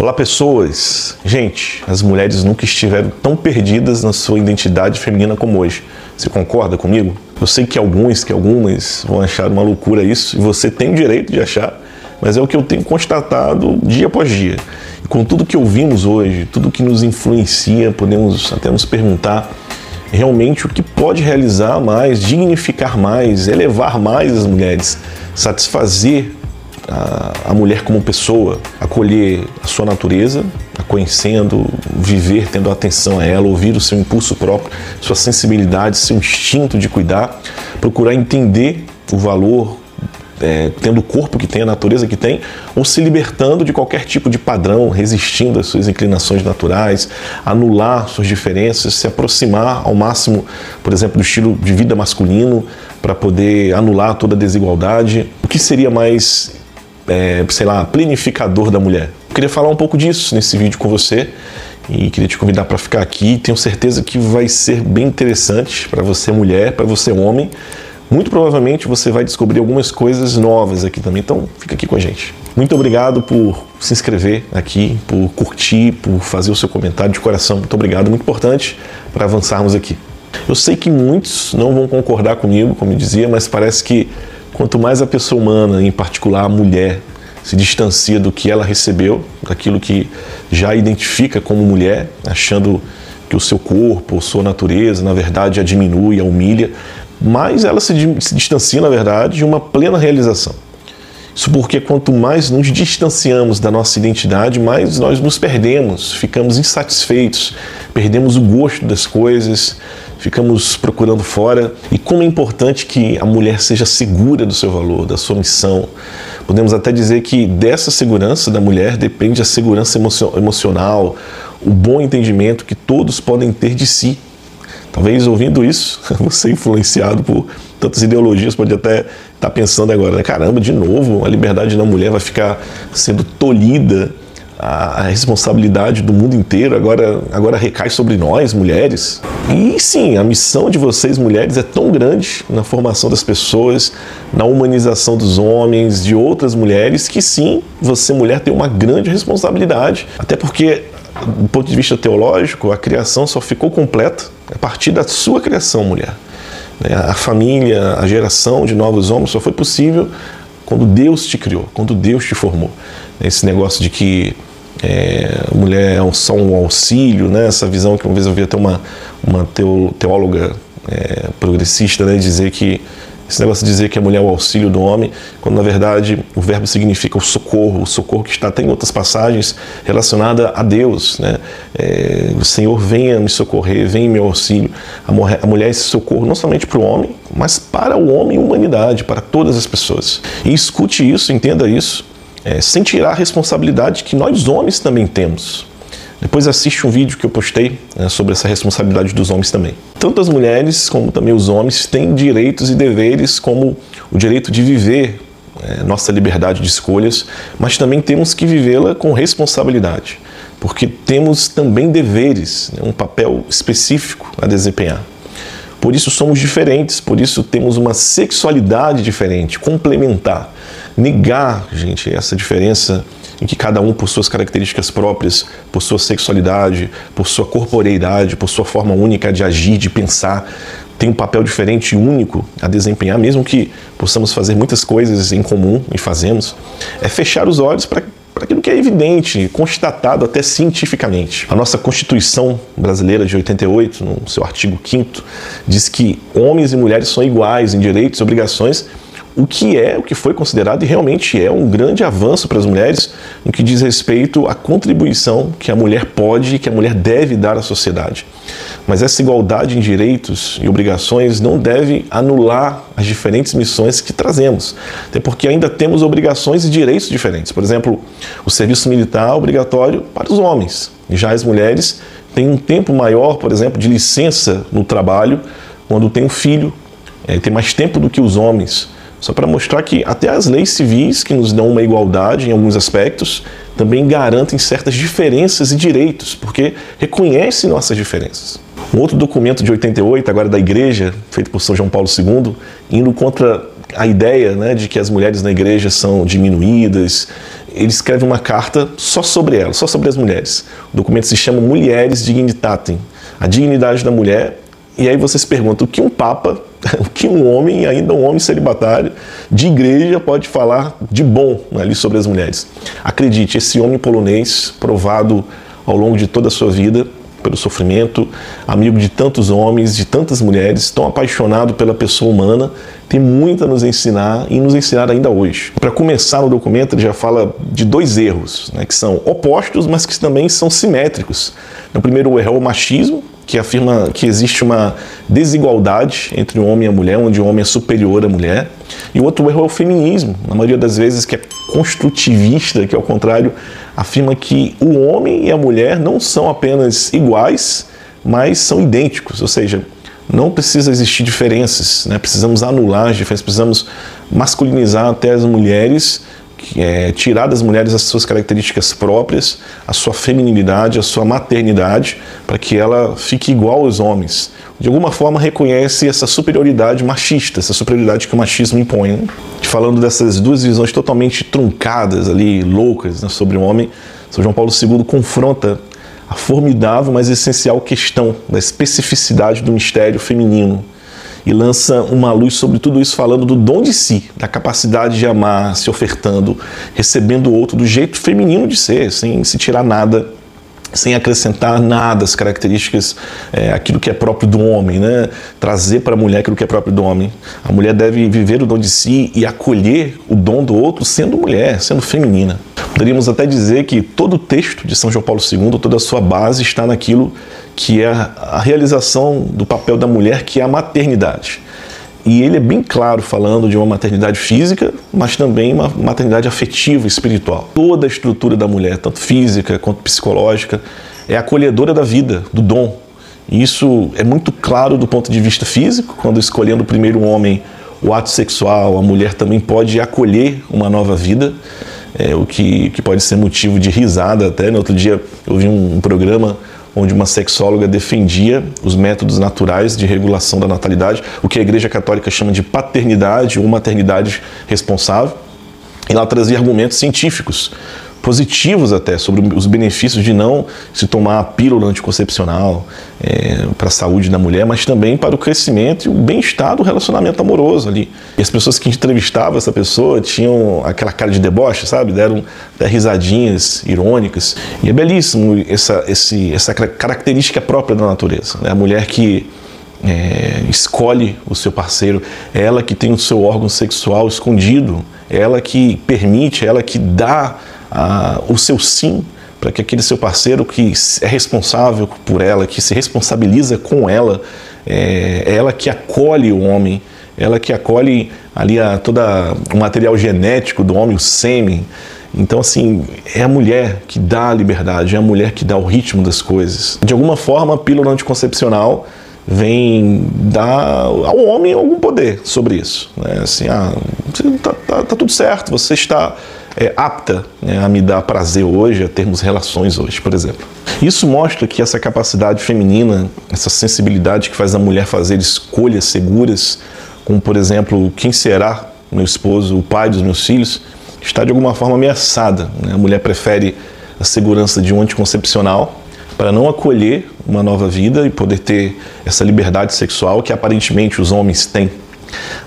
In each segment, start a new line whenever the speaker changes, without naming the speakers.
Olá, pessoas! Gente, as mulheres nunca estiveram tão perdidas na sua identidade feminina como hoje. Você concorda comigo? Eu sei que alguns, que algumas vão achar uma loucura isso, e você tem o direito de achar, mas é o que eu tenho constatado dia após dia. E com tudo que ouvimos hoje, tudo que nos influencia, podemos até nos perguntar realmente o que pode realizar mais, dignificar mais, elevar mais as mulheres, satisfazer a, a mulher como pessoa, acolher a sua natureza, a conhecendo, viver tendo atenção a ela, ouvir o seu impulso próprio, sua sensibilidade, seu instinto de cuidar, procurar entender o valor, é, tendo o corpo que tem, a natureza que tem, ou se libertando de qualquer tipo de padrão, resistindo às suas inclinações naturais, anular suas diferenças, se aproximar ao máximo, por exemplo, do estilo de vida masculino, para poder anular toda a desigualdade. O que seria mais é, sei lá, planificador da mulher. Eu queria falar um pouco disso nesse vídeo com você e queria te convidar para ficar aqui. Tenho certeza que vai ser bem interessante para você mulher, para você homem. Muito provavelmente você vai descobrir algumas coisas novas aqui também, então fica aqui com a gente. Muito obrigado por se inscrever aqui, por curtir, por fazer o seu comentário de coração. Muito obrigado, muito importante para avançarmos aqui. Eu sei que muitos não vão concordar comigo, como eu dizia, mas parece que Quanto mais a pessoa humana, em particular a mulher, se distancia do que ela recebeu, daquilo que já identifica como mulher, achando que o seu corpo, sua natureza, na verdade, a diminui, a humilha, mais ela se, se distancia, na verdade, de uma plena realização. Isso porque quanto mais nos distanciamos da nossa identidade, mais nós nos perdemos, ficamos insatisfeitos, perdemos o gosto das coisas, ficamos procurando fora. E como é importante que a mulher seja segura do seu valor, da sua missão. Podemos até dizer que dessa segurança da mulher depende a segurança emocional, o bom entendimento que todos podem ter de si. Talvez ouvindo isso, você influenciado por tantas ideologias pode até estar tá pensando agora, né? caramba, de novo, a liberdade da mulher vai ficar sendo tolhida, a, responsabilidade do mundo inteiro agora, agora recai sobre nós, mulheres. E sim, a missão de vocês, mulheres, é tão grande na formação das pessoas, na humanização dos homens, de outras mulheres, que sim, você, mulher, tem uma grande responsabilidade. Até porque, do ponto de vista teológico, a criação só ficou completa a partir da sua criação, mulher. Né? A família, a geração de novos homens só foi possível quando Deus te criou, quando Deus te formou. Esse negócio de que é, mulher é só um auxílio, né? essa visão que uma vez eu vi até uma, uma teóloga é, progressista né? dizer que esse negócio de dizer que a mulher é o auxílio do homem, quando na verdade o verbo significa o socorro, o socorro que está até em outras passagens relacionada a Deus. Né? É, o Senhor venha me socorrer, venha em meu auxílio. A, mulher, a mulher é esse socorro não somente para o homem, mas para o homem e a humanidade, para todas as pessoas. E escute isso, entenda isso, é, sem tirar a responsabilidade que nós homens também temos. Depois assiste um vídeo que eu postei né, sobre essa responsabilidade dos homens também. Tanto as mulheres como também os homens têm direitos e deveres, como o direito de viver é, nossa liberdade de escolhas, mas também temos que vivê-la com responsabilidade, porque temos também deveres, né, um papel específico a desempenhar. Por isso somos diferentes, por isso temos uma sexualidade diferente, complementar. Negar, gente, essa diferença em que cada um, por suas características próprias, por sua sexualidade, por sua corporeidade, por sua forma única de agir, de pensar, tem um papel diferente e único a desempenhar, mesmo que possamos fazer muitas coisas em comum e fazemos, é fechar os olhos para para aquilo que é evidente, constatado até cientificamente. A nossa Constituição brasileira de 88, no seu artigo 5 diz que homens e mulheres são iguais em direitos e obrigações o que é, o que foi considerado e realmente é um grande avanço para as mulheres no que diz respeito à contribuição que a mulher pode e que a mulher deve dar à sociedade. Mas essa igualdade em direitos e obrigações não deve anular as diferentes missões que trazemos, até porque ainda temos obrigações e direitos diferentes. Por exemplo, o serviço militar obrigatório para os homens, já as mulheres têm um tempo maior, por exemplo, de licença no trabalho quando tem um filho, é, tem mais tempo do que os homens. Só para mostrar que até as leis civis, que nos dão uma igualdade em alguns aspectos, também garantem certas diferenças e direitos, porque reconhecem nossas diferenças. Outro documento de 88, agora da Igreja, feito por São João Paulo II, indo contra a ideia né, de que as mulheres na igreja são diminuídas, ele escreve uma carta só sobre ela, só sobre as mulheres. O documento se chama Mulheres Dignitatem, a dignidade da mulher. E aí você se pergunta, o que um papa, o que um homem, ainda um homem celibatário, de igreja pode falar de bom ali sobre as mulheres? Acredite, esse homem polonês, provado ao longo de toda a sua vida, pelo sofrimento, amigo de tantos homens, de tantas mulheres, tão apaixonado pela pessoa humana, tem muito a nos ensinar e nos ensinar ainda hoje. Para começar no documento, ele já fala de dois erros, né, que são opostos, mas que também são simétricos. O primeiro erro é o machismo, que afirma que existe uma desigualdade entre o homem e a mulher, onde o homem é superior à mulher. E o outro erro é o feminismo, na maioria das vezes que é construtivista, que ao contrário afirma que o homem e a mulher não são apenas iguais, mas são idênticos, ou seja, não precisa existir diferenças, né? precisamos anular as diferenças, precisamos masculinizar até as mulheres é, tirar das mulheres as suas características próprias, a sua feminilidade, a sua maternidade, para que ela fique igual aos homens. De alguma forma reconhece essa superioridade machista, essa superioridade que o machismo impõe. Né? Falando dessas duas visões totalmente truncadas ali, loucas, né, sobre o homem, São João Paulo II confronta a formidável, mas essencial questão da especificidade do mistério feminino e lança uma luz sobre tudo isso, falando do dom de si, da capacidade de amar, se ofertando, recebendo o outro do jeito feminino de ser, sem se tirar nada sem acrescentar nada as características, é, aquilo que é próprio do homem, né? trazer para a mulher aquilo que é próprio do homem. A mulher deve viver o dom de si e acolher o dom do outro sendo mulher, sendo feminina. Poderíamos até dizer que todo o texto de São João Paulo II, toda a sua base está naquilo que é a realização do papel da mulher, que é a maternidade. E ele é bem claro falando de uma maternidade física, mas também uma maternidade afetiva, espiritual. Toda a estrutura da mulher, tanto física quanto psicológica, é acolhedora da vida, do dom. E isso é muito claro do ponto de vista físico, quando escolhendo o primeiro homem o ato sexual, a mulher também pode acolher uma nova vida, é, o que, que pode ser motivo de risada até. No outro dia eu vi um, um programa onde uma sexóloga defendia os métodos naturais de regulação da natalidade, o que a Igreja Católica chama de paternidade ou maternidade responsável. E ela trazia argumentos científicos, positivos até, sobre os benefícios de não se tomar a pílula anticoncepcional é, para a saúde da mulher, mas também para o crescimento e o bem-estar do relacionamento amoroso ali. E as pessoas que entrevistavam essa pessoa tinham aquela cara de deboche, sabe? Deram risadinhas irônicas. E é belíssimo essa, esse, essa característica própria da natureza. Né? A mulher que é, escolhe o seu parceiro, ela que tem o seu órgão sexual escondido, ela que permite, ela que dá o seu sim para que aquele seu parceiro que é responsável por ela, que se responsabiliza com ela, é, é ela que acolhe o homem, ela que acolhe ali a, toda o material genético do homem, o sêmen. Então, assim, é a mulher que dá a liberdade, é a mulher que dá o ritmo das coisas. De alguma forma, a pílula anticoncepcional vem dar ao homem algum poder sobre isso. Né? Assim, ah, tá, tá, tá tudo certo, você está é, apta né, a me dar prazer hoje, a termos relações hoje, por exemplo. Isso mostra que essa capacidade feminina, essa sensibilidade que faz a mulher fazer escolhas seguras, como por exemplo, quem será meu esposo, o pai dos meus filhos, está de alguma forma ameaçada. Né? A mulher prefere a segurança de um anticoncepcional para não acolher uma nova vida e poder ter essa liberdade sexual que aparentemente os homens têm.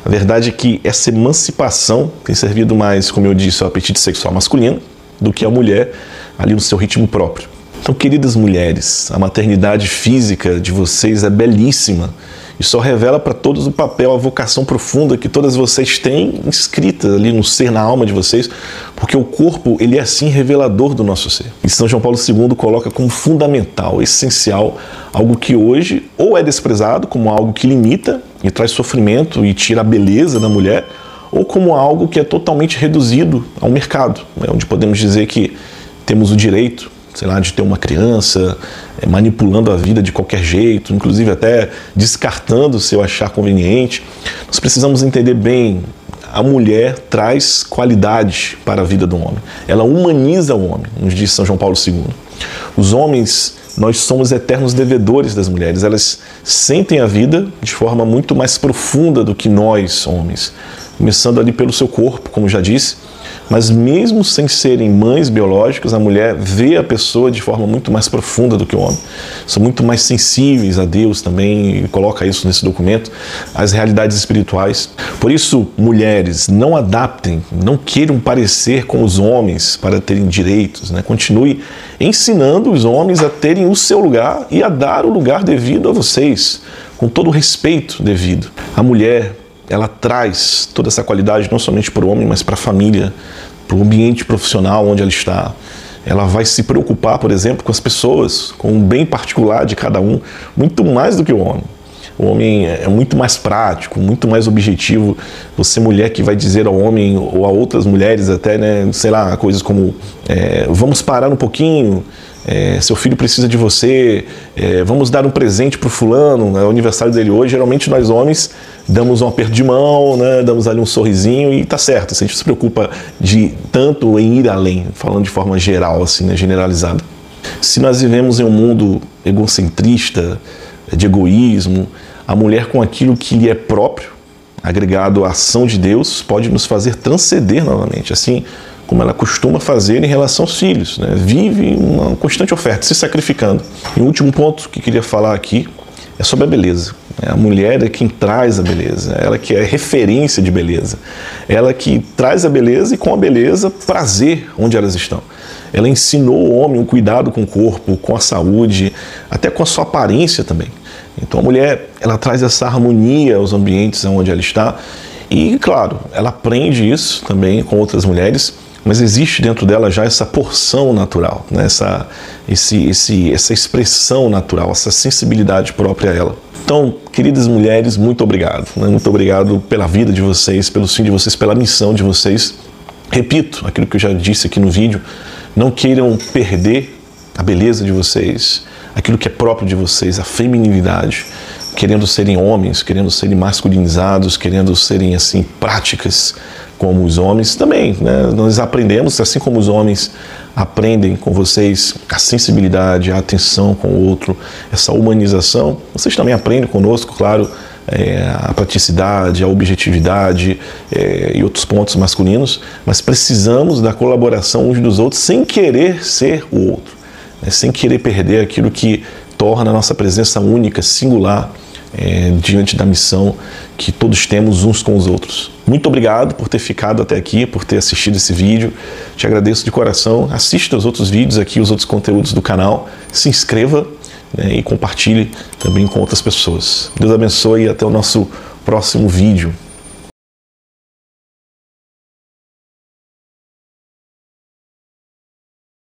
A verdade é que essa emancipação tem servido mais, como eu disse, ao apetite sexual masculino do que a mulher ali no seu ritmo próprio. Então, queridas mulheres, a maternidade física de vocês é belíssima e só revela para todos o papel, a vocação profunda que todas vocês têm inscrita ali no ser, na alma de vocês, porque o corpo ele é assim revelador do nosso ser. E São João Paulo II coloca como fundamental, essencial, algo que hoje ou é desprezado como algo que limita e traz sofrimento e tira a beleza da mulher, ou como algo que é totalmente reduzido ao mercado, né, onde podemos dizer que temos o direito sei lá, de ter uma criança, é, manipulando a vida de qualquer jeito, inclusive até descartando se eu achar conveniente. Nós precisamos entender bem a mulher traz qualidade para a vida do homem. Ela humaniza o homem, nos diz São João Paulo II. Os homens, nós somos eternos devedores das mulheres. Elas sentem a vida de forma muito mais profunda do que nós, homens. Começando ali pelo seu corpo, como já disse, Mas mesmo sem serem mães biológicas, a mulher vê a pessoa de forma muito mais profunda do que o homem. São muito mais sensíveis a Deus também, coloca isso nesse documento, as realidades espirituais. Por isso, mulheres, não adaptem, não queiram parecer com os homens para terem direitos, né? Continue ensinando os homens a terem o seu lugar e a dar o lugar devido a vocês, com todo o respeito devido. A mulher ela traz toda essa qualidade não somente para o homem, mas para a família, para o ambiente profissional onde ela está. Ela vai se preocupar, por exemplo, com as pessoas, com o bem particular de cada um, muito mais do que o homem. O homem é muito mais prático, muito mais objetivo. Você, mulher, que vai dizer ao homem ou a outras mulheres até, né, sei lá, coisas como é, vamos parar um pouquinho, é, seu filho precisa de você, é, vamos dar um presente para o fulano, é o aniversário dele hoje. Geralmente nós homens damos um aperto de mão, né, damos ali um sorrisinho e tá certo. A gente se preocupa de tanto em ir além, falando de forma geral, assim, né, generalizada. Se nós vivemos em um mundo egocentrista, de egoísmo, a mulher com aquilo que lhe é próprio, agregado à ação de Deus, pode nos fazer transcender novamente. Assim, como ela costuma fazer em relação aos filhos. Né? Vive uma constante oferta, se sacrificando. E o último ponto que queria falar aqui é sobre a beleza. A mulher é quem traz a beleza, ela que é referência de beleza. Ela que traz a beleza e com a beleza prazer onde elas estão. Ela ensinou o homem o cuidado com o corpo, com a saúde, até com a sua aparência também. Então a mulher, ela traz essa harmonia aos ambientes onde ela está. E, claro, ela aprende isso também com outras mulheres mas existe dentro dela já essa porção natural, né? essa, esse, esse, essa expressão natural, essa sensibilidade própria a ela. Então, queridas mulheres, muito obrigado. Né? Muito obrigado pela vida de vocês, pelo sim de vocês, pela missão de vocês. Repito aquilo que eu já disse aqui no vídeo: não queiram perder a beleza de vocês, aquilo que é próprio de vocês, a feminilidade, querendo serem homens, querendo serem masculinizados, querendo serem assim práticas como os homens também. Né? Nós aprendemos, assim como os homens aprendem com vocês a sensibilidade, a atenção com o outro, essa humanização, vocês também aprendem conosco, claro, é, a praticidade, a objetividade é, e outros pontos masculinos, mas precisamos da colaboração uns dos outros sem querer ser o outro, né? sem querer perder aquilo que torna a nossa presença única, singular é, diante da missão que todos temos uns com os outros. Muito obrigado por ter ficado até aqui, por ter assistido esse vídeo. Te agradeço de coração. Assista os outros vídeos aqui, os outros conteúdos do canal. Se inscreva né, e compartilhe também com outras pessoas. Deus abençoe e até o nosso próximo vídeo.